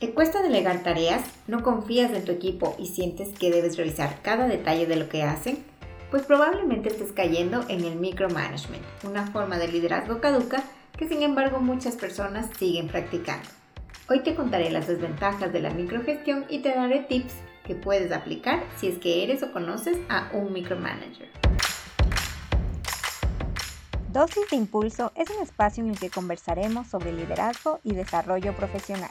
¿Te cuesta delegar tareas? ¿No confías en tu equipo y sientes que debes revisar cada detalle de lo que hacen? Pues probablemente estés cayendo en el micromanagement, una forma de liderazgo caduca que sin embargo muchas personas siguen practicando. Hoy te contaré las desventajas de la microgestión y te daré tips que puedes aplicar si es que eres o conoces a un micromanager. Dosis de Impulso es un espacio en el que conversaremos sobre liderazgo y desarrollo profesional.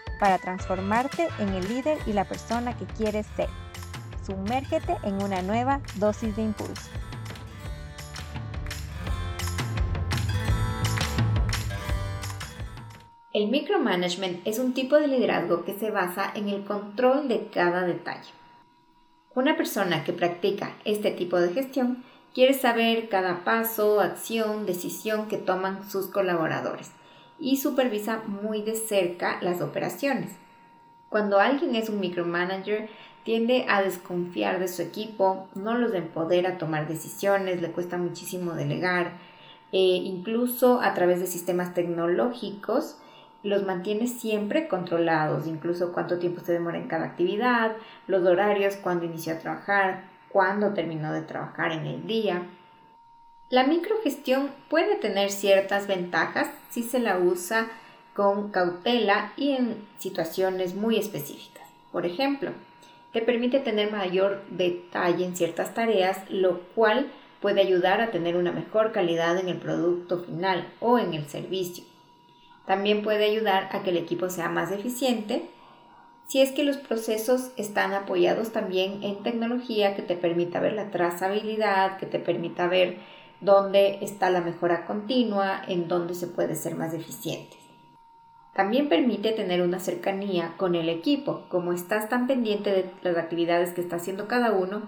para transformarte en el líder y la persona que quieres ser. Sumérgete en una nueva dosis de impulso. El micromanagement es un tipo de liderazgo que se basa en el control de cada detalle. Una persona que practica este tipo de gestión quiere saber cada paso, acción, decisión que toman sus colaboradores y supervisa muy de cerca las operaciones. Cuando alguien es un micromanager, tiende a desconfiar de su equipo, no los empodera a tomar decisiones, le cuesta muchísimo delegar, e incluso a través de sistemas tecnológicos los mantiene siempre controlados, incluso cuánto tiempo se demora en cada actividad, los horarios, cuándo inició a trabajar, cuándo terminó de trabajar en el día. La microgestión puede tener ciertas ventajas si se la usa con cautela y en situaciones muy específicas. Por ejemplo, te permite tener mayor detalle en ciertas tareas, lo cual puede ayudar a tener una mejor calidad en el producto final o en el servicio. También puede ayudar a que el equipo sea más eficiente si es que los procesos están apoyados también en tecnología que te permita ver la trazabilidad, que te permita ver dónde está la mejora continua, en dónde se puede ser más eficiente. También permite tener una cercanía con el equipo. Como estás tan pendiente de las actividades que está haciendo cada uno,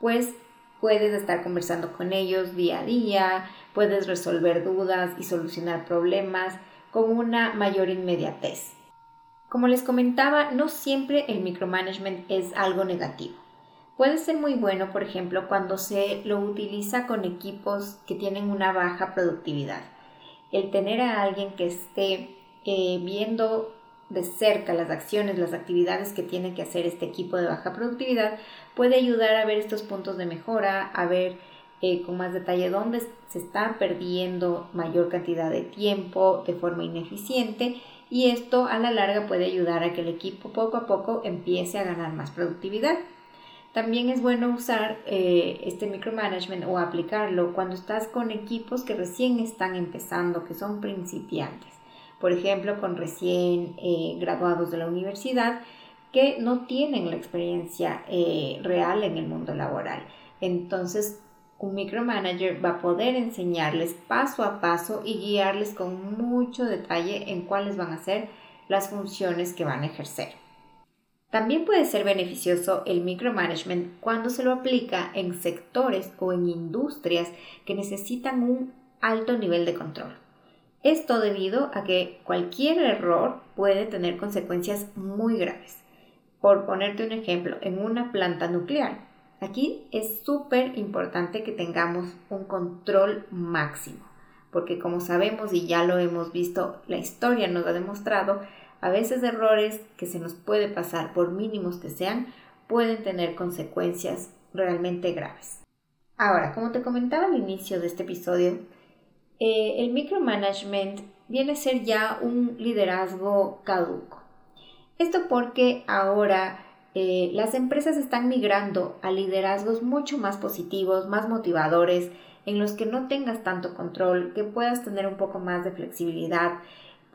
pues puedes estar conversando con ellos día a día, puedes resolver dudas y solucionar problemas con una mayor inmediatez. Como les comentaba, no siempre el micromanagement es algo negativo. Puede ser muy bueno, por ejemplo, cuando se lo utiliza con equipos que tienen una baja productividad. El tener a alguien que esté eh, viendo de cerca las acciones, las actividades que tiene que hacer este equipo de baja productividad, puede ayudar a ver estos puntos de mejora, a ver eh, con más detalle dónde se está perdiendo mayor cantidad de tiempo de forma ineficiente y esto a la larga puede ayudar a que el equipo poco a poco empiece a ganar más productividad. También es bueno usar eh, este micromanagement o aplicarlo cuando estás con equipos que recién están empezando, que son principiantes. Por ejemplo, con recién eh, graduados de la universidad que no tienen la experiencia real en el mundo laboral. Entonces, un micromanager va a poder enseñarles paso a paso y guiarles con mucho detalle en cuáles van a ser las funciones que van a ejercer. También puede ser beneficioso el micromanagement cuando se lo aplica en sectores o en industrias que necesitan un alto nivel de control. Esto debido a que cualquier error puede tener consecuencias muy graves. Por ponerte un ejemplo, en una planta nuclear, Aquí es súper importante que tengamos un control máximo, porque como sabemos y ya lo hemos visto, la historia nos ha demostrado, a veces errores que se nos puede pasar, por mínimos que sean, pueden tener consecuencias realmente graves. Ahora, como te comentaba al inicio de este episodio, eh, el micromanagement viene a ser ya un liderazgo caduco. Esto porque ahora eh, las empresas están migrando a liderazgos mucho más positivos, más motivadores, en los que no tengas tanto control, que puedas tener un poco más de flexibilidad.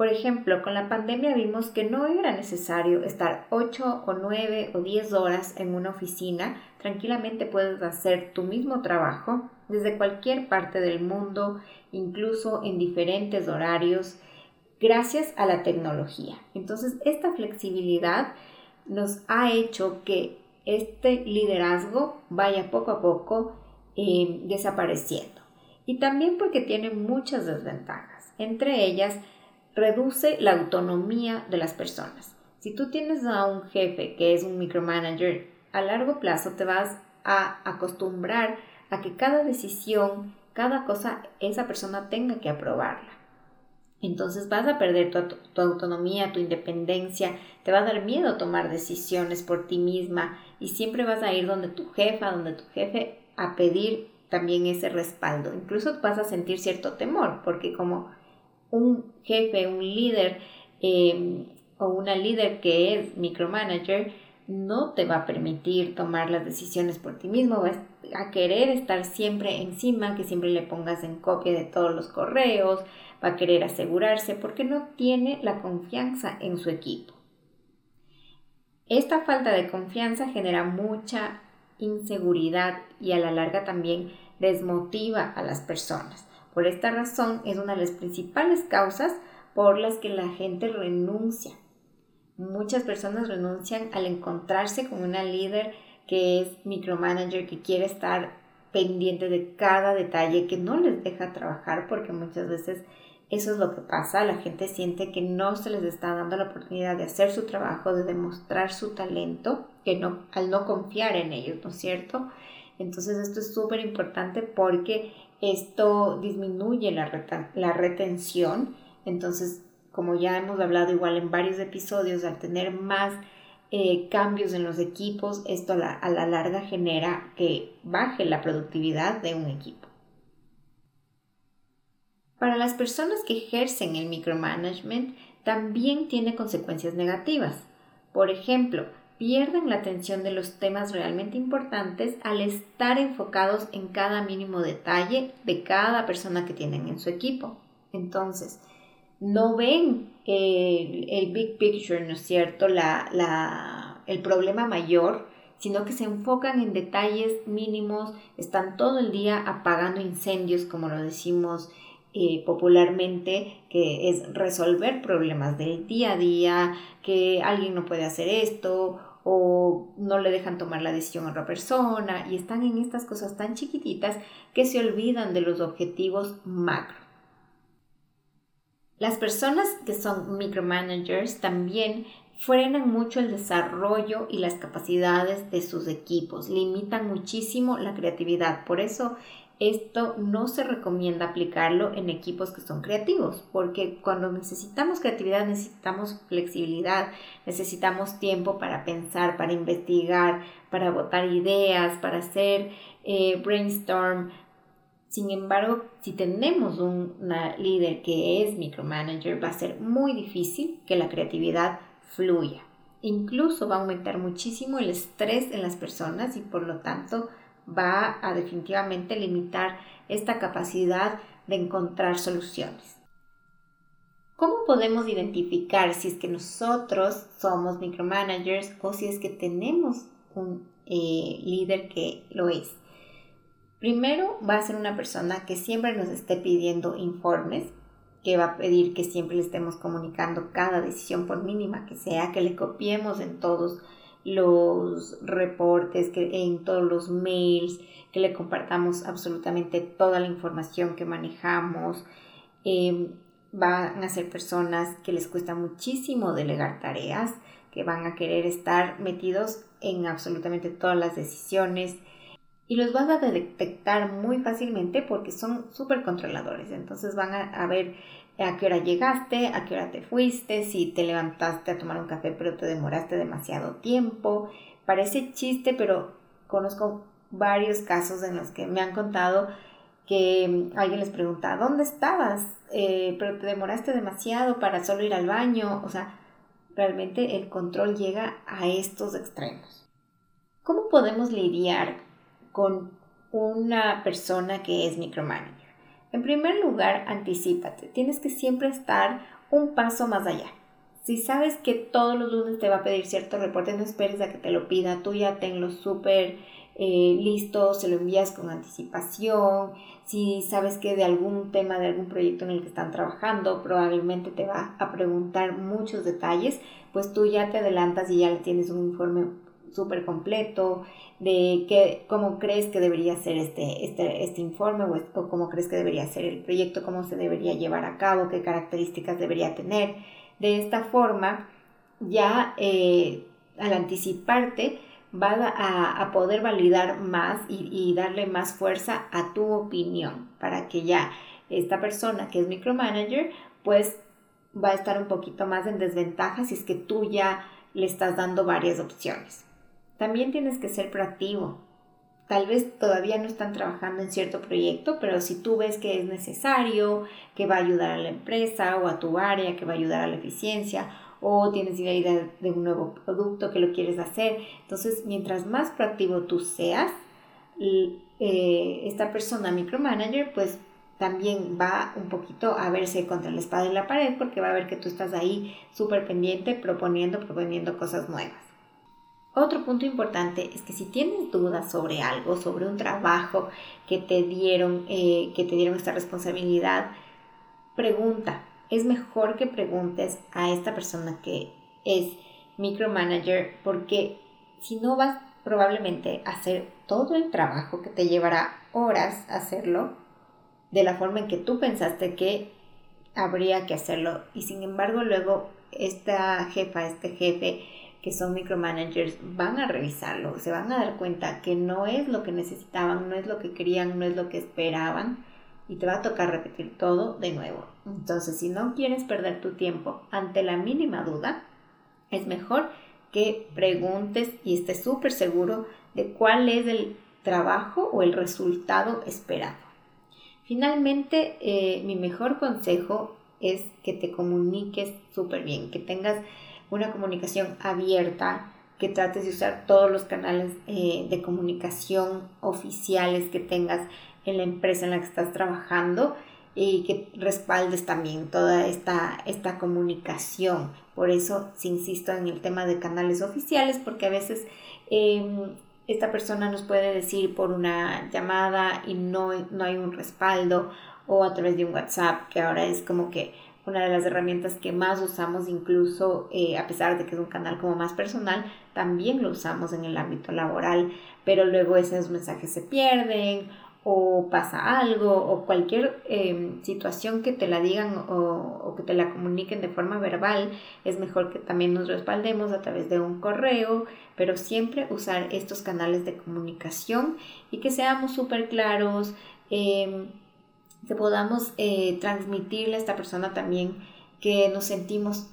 Por ejemplo, con la pandemia vimos que no era necesario estar 8 o 9 o 10 horas en una oficina. Tranquilamente puedes hacer tu mismo trabajo desde cualquier parte del mundo, incluso en diferentes horarios gracias a la tecnología. Entonces, esta flexibilidad nos ha hecho que este liderazgo vaya poco a poco eh, desapareciendo. Y también porque tiene muchas desventajas. Entre ellas, reduce la autonomía de las personas. Si tú tienes a un jefe que es un micromanager, a largo plazo te vas a acostumbrar a que cada decisión, cada cosa, esa persona tenga que aprobarla. Entonces vas a perder tu, autonomía, tu independencia, te va a dar miedo tomar decisiones por ti misma y siempre vas a ir donde tu jefa, donde tu jefe a pedir también ese respaldo. Incluso vas a sentir cierto temor porque como un jefe, un líder em, o una líder que es micromanager, no te va a permitir tomar las decisiones por ti mismo, vas a querer estar siempre encima, que siempre le pongas en copia de todos los correos, va a querer asegurarse porque no tiene la confianza en su equipo. Esta falta de confianza genera mucha inseguridad y a la larga también desmotiva a las personas. Por esta razón es una de las principales causas por las que la gente renuncia. Muchas personas renuncian al encontrarse con una líder que es micromanager, que quiere estar pendiente de cada detalle, que no les deja trabajar porque muchas veces eso es lo que pasa, la gente siente que no se les está dando la oportunidad de hacer su trabajo, de demostrar su talento, que no, al no confiar en ellos, ¿no es cierto? Entonces esto es súper importante porque esto disminuye la, retención. Entonces, como ya hemos hablado igual en varios episodios, al tener más eh, cambios en los equipos, esto a la larga genera que baje la productividad de un equipo. Para las personas que ejercen el micromanagement, también tiene consecuencias negativas. Por ejemplo, pierden la atención de los temas realmente importantes al estar enfocados en cada mínimo detalle de cada persona que tienen en su equipo. Entonces, no ven el, big picture, ¿no es cierto? La, el problema mayor, sino que se enfocan en detalles mínimos, están todo el día apagando incendios, como lo decimos eh, popularmente, que es resolver problemas del día a día, que alguien no puede hacer esto o no le dejan tomar la decisión a otra persona y están en estas cosas tan chiquititas que se olvidan de los objetivos macro. Las personas que son micromanagers también frenan mucho el desarrollo y las capacidades de sus equipos, limitan muchísimo la creatividad. Por eso esto no se recomienda aplicarlo en equipos que son creativos, porque cuando necesitamos creatividad necesitamos flexibilidad, necesitamos tiempo para pensar, para investigar, para votar ideas, para hacer eh, brainstorm. Sin embargo, si tenemos una líder que es micromanager, va a ser muy difícil que la creatividad fluya. Incluso va a aumentar muchísimo el estrés en las personas y por lo tanto va a definitivamente limitar esta capacidad de encontrar soluciones. ¿Cómo podemos identificar si es que nosotros somos micromanagers o si es que tenemos un eh, líder que lo es? Primero va a ser una persona que siempre nos esté pidiendo informes, que va a pedir que siempre le estemos comunicando cada decisión por mínima que sea, que le copiemos en todos los reportes, que en todos los mails, que le compartamos absolutamente toda la información que manejamos. Em, van a ser personas que les cuesta muchísimo delegar tareas, que van a querer estar metidos en absolutamente todas las decisiones y los vas a detectar muy fácilmente porque son súper controladores. Entonces van a, a ver a qué hora llegaste, a qué hora te fuiste, si te levantaste a tomar un café pero te demoraste demasiado tiempo. Parece chiste, pero conozco varios casos en los que me han contado que alguien les pregunta, ¿dónde estabas? Eh, pero te demoraste demasiado para solo ir al baño. O sea, realmente el control llega a estos extremos. ¿Cómo podemos lidiar con una persona que es micromanager? En primer lugar, anticipate. Tienes que siempre estar un paso más allá. Si sabes que todos los lunes te va a pedir cierto reporte, no esperes a que te lo pida. Tú ya tenlo súper eh, listo, se lo envías con anticipación. Si sabes que de algún tema, de algún proyecto en el que están trabajando, probablemente te va a preguntar muchos detalles, pues tú ya te adelantas y ya tienes un informe súper completo de qué, cómo crees que debería ser este, este, este informe o, cómo crees que debería ser el proyecto, cómo se debería llevar a cabo, qué características debería tener. De esta forma, ya eh, al anticiparte, va a, a, poder validar más y, y darle más fuerza a tu opinión para que ya esta persona que es micromanager, pues va a estar un poquito más en desventaja si es que tú ya le estás dando varias opciones. También tienes que ser proactivo. Tal vez todavía no están trabajando en cierto proyecto, pero si tú ves que es necesario, que va a ayudar a la empresa o a tu área, que va a ayudar a la eficiencia, o tienes idea de un nuevo producto que lo quieres hacer, entonces mientras más proactivo tú seas, eh, esta persona micromanager pues también va un poquito a verse contra la espada en la pared porque va a ver que tú estás ahí súper pendiente proponiendo, proponiendo cosas nuevas. Otro punto importante es que si tienes dudas sobre algo, sobre un trabajo que te dieron, eh, que te dieron esta responsabilidad, pregunta. Es mejor que preguntes a esta persona que es micromanager porque si no vas probablemente a hacer todo el trabajo que te llevará horas hacerlo de la forma en que tú pensaste que habría que hacerlo y sin embargo luego esta jefa, este jefe que son micromanagers van a revisarlo, se van a dar cuenta que no es lo que necesitaban, no es lo que querían, no es lo que esperaban y te va a tocar repetir todo de nuevo. Entonces, si no quieres perder tu tiempo ante la mínima duda, es mejor que preguntes y estés súper seguro de cuál es el trabajo o el resultado esperado. Finalmente, eh, mi mejor consejo es que te comuniques súper bien, que tengas una comunicación abierta, que trates de usar todos los canales eh, de comunicación oficiales que tengas en la empresa en la que estás trabajando y que respaldes también toda esta, esta comunicación. Por eso, si insisto en el tema de canales oficiales, porque a veces em, esta persona nos puede decir por una llamada y no, no hay un respaldo o a través de un WhatsApp, que ahora es como que una de las herramientas que más usamos, incluso eh, a pesar de que es un canal como más personal, también lo usamos en el ámbito laboral, pero luego esos mensajes se pierden o pasa algo o cualquier em, situación que te la digan o, que te la comuniquen de forma verbal, es mejor que también nos respaldemos a través de un correo, pero siempre usar estos canales de comunicación y que seamos súper claros. Eh, que podamos eh, transmitirle a esta persona también que nos sentimos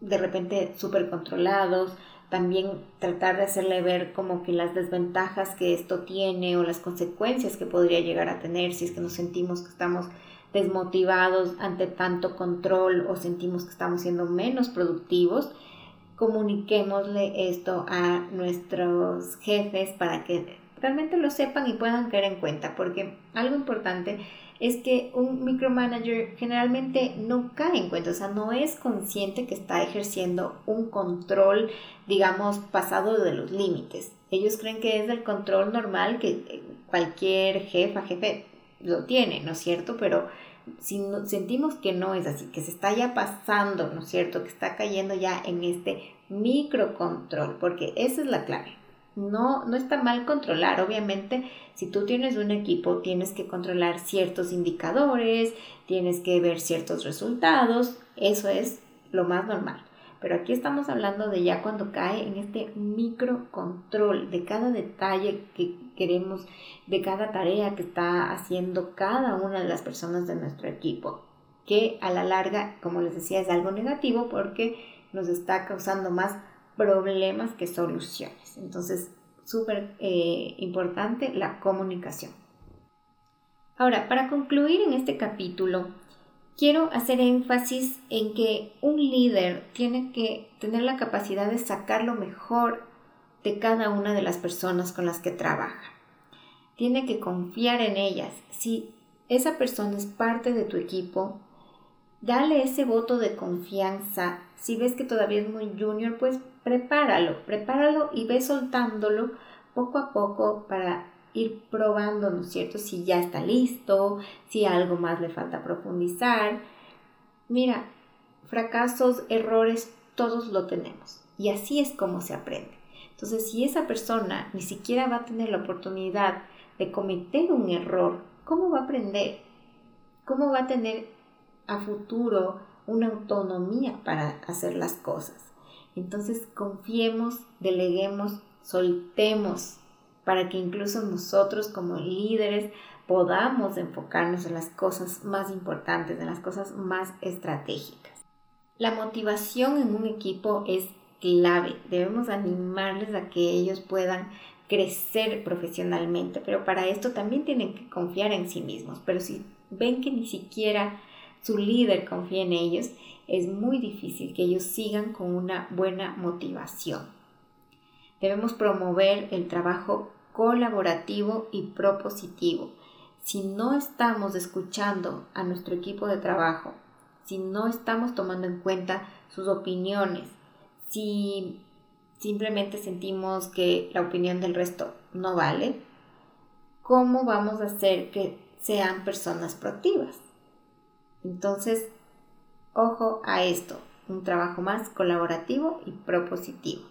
de repente súper controlados, también tratar de hacerle ver como que las desventajas que esto tiene o las consecuencias que podría llegar a tener si es que nos sentimos que estamos desmotivados ante tanto control o sentimos que estamos siendo menos productivos, comuniquémosle esto a nuestros jefes para que realmente lo sepan y puedan caer en cuenta, porque algo importante es que un micromanager generalmente no cae en cuenta, o sea, no es consciente que está ejerciendo un control, digamos, pasado de los límites. Ellos creen que es el control normal que cualquier jefa, jefe lo tiene, ¿no es cierto? Pero si sentimos que no es así, que se está ya pasando, ¿no es cierto? Que está cayendo ya en este microcontrol, porque esa es la clave. No, no está mal controlar, obviamente, si tú tienes un equipo, tienes que controlar ciertos indicadores, tienes que ver ciertos resultados, eso es lo más normal. Pero aquí estamos hablando de ya cuando cae en este microcontrol de cada detalle que queremos, de cada tarea que está haciendo cada una de las personas de nuestro equipo, que a la larga, como les decía, es algo negativo porque nos está causando más problemas que soluciones. Entonces, súper eh, importante la comunicación. Ahora, para concluir en este capítulo, quiero hacer énfasis en que un líder tiene que tener la capacidad de sacar lo mejor de cada una de las personas con las que trabaja. Tiene que confiar en ellas. Si esa persona es parte de tu equipo, dale ese voto de confianza. Si ves que todavía es muy junior, pues prepáralo, prepáralo y ve soltándolo poco a poco para ir probando, ¿no es cierto? Si ya está listo, si algo más le falta profundizar. Mira, fracasos, errores, todos lo tenemos. Y así es como se aprende. Entonces, si esa persona ni siquiera va a tener la oportunidad de cometer un error, ¿cómo va a aprender? ¿Cómo va a tener a futuro una autonomía para hacer las cosas? Entonces, confiemos, deleguemos, soltemos para que incluso nosotros como líderes podamos enfocarnos en las cosas más importantes, en las cosas más estratégicas. La motivación en un equipo es clave. Debemos animarles a que ellos puedan crecer profesionalmente, pero para esto también tienen que confiar en sí mismos. Pero si ven que ni siquiera su líder confía en ellos, es muy difícil que ellos sigan con una buena motivación. Debemos promover el trabajo colaborativo y propositivo. Si no estamos escuchando a nuestro equipo de trabajo, si no estamos tomando en cuenta sus opiniones, si simplemente sentimos que la opinión del resto no vale, ¿cómo vamos a hacer que sean personas proactivas? Entonces, ojo a esto, un trabajo más colaborativo y propositivo.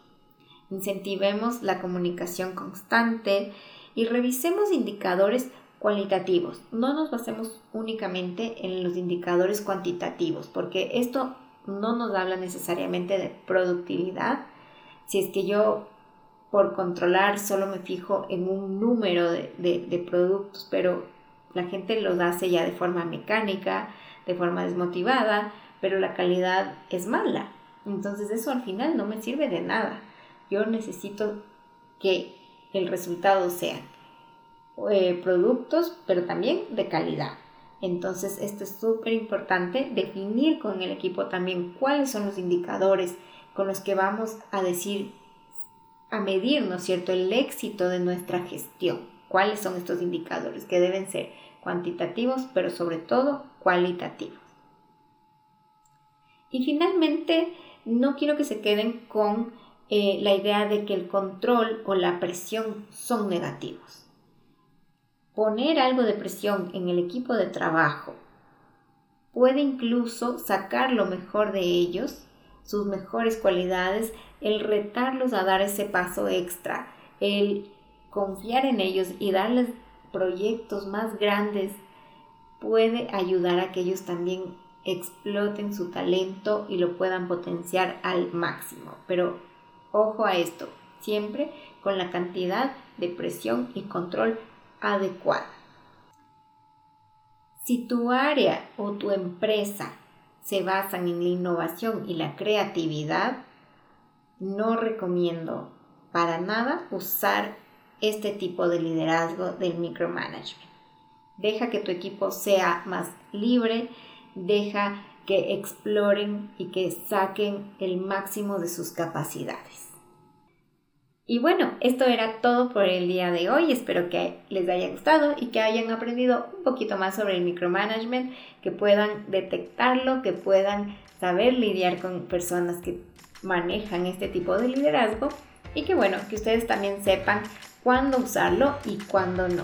Incentivemos la comunicación constante y revisemos indicadores cualitativos. No nos basemos únicamente en los indicadores cuantitativos, porque esto no nos habla necesariamente de productividad. Si es que yo por controlar solo me fijo en un número de, de productos, pero la gente los hace ya de forma mecánica, de forma desmotivada, pero la calidad es mala. Entonces eso al final no me sirve de nada. Yo necesito que el resultado sea eh, productos, pero también de calidad. Entonces, esto es súper importante, definir con el equipo también cuáles son los indicadores con los que vamos a decir, a medir, ¿no es cierto?, el éxito de nuestra gestión. ¿Cuáles son estos indicadores que deben ser cuantitativos, pero sobre todo cualitativos? Y finalmente, no quiero que se queden con eh, la idea de que el control o la presión son negativos poner algo de presión en el equipo de trabajo puede incluso sacar lo mejor de ellos, sus mejores cualidades, el retarlos a dar ese paso extra, el confiar en ellos y darles proyectos más grandes puede ayudar a que ellos también exploten su talento y lo puedan potenciar al máximo. Pero ojo a esto, siempre con la cantidad de presión y control adecuada. Si tu área o tu empresa se basan en la innovación y la creatividad, no recomiendo para nada usar este tipo de liderazgo del micromanagement. Deja que tu equipo sea más libre, deja que exploren y que saquen el máximo de sus capacidades. Y bueno, esto era todo por el día de hoy. Espero que les haya gustado y que hayan aprendido un poquito más sobre el micromanagement, que puedan detectarlo, que puedan saber lidiar con personas que manejan este tipo de liderazgo y que bueno, que ustedes también sepan cuándo usarlo y cuándo no.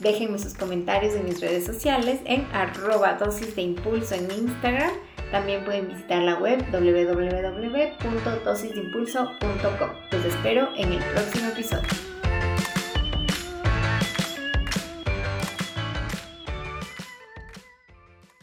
Déjenme sus comentarios en mis redes sociales en arroba dosis de impulso en Instagram también pueden visitar la web www.dosisdeimpulso.com. Los espero en el próximo episodio.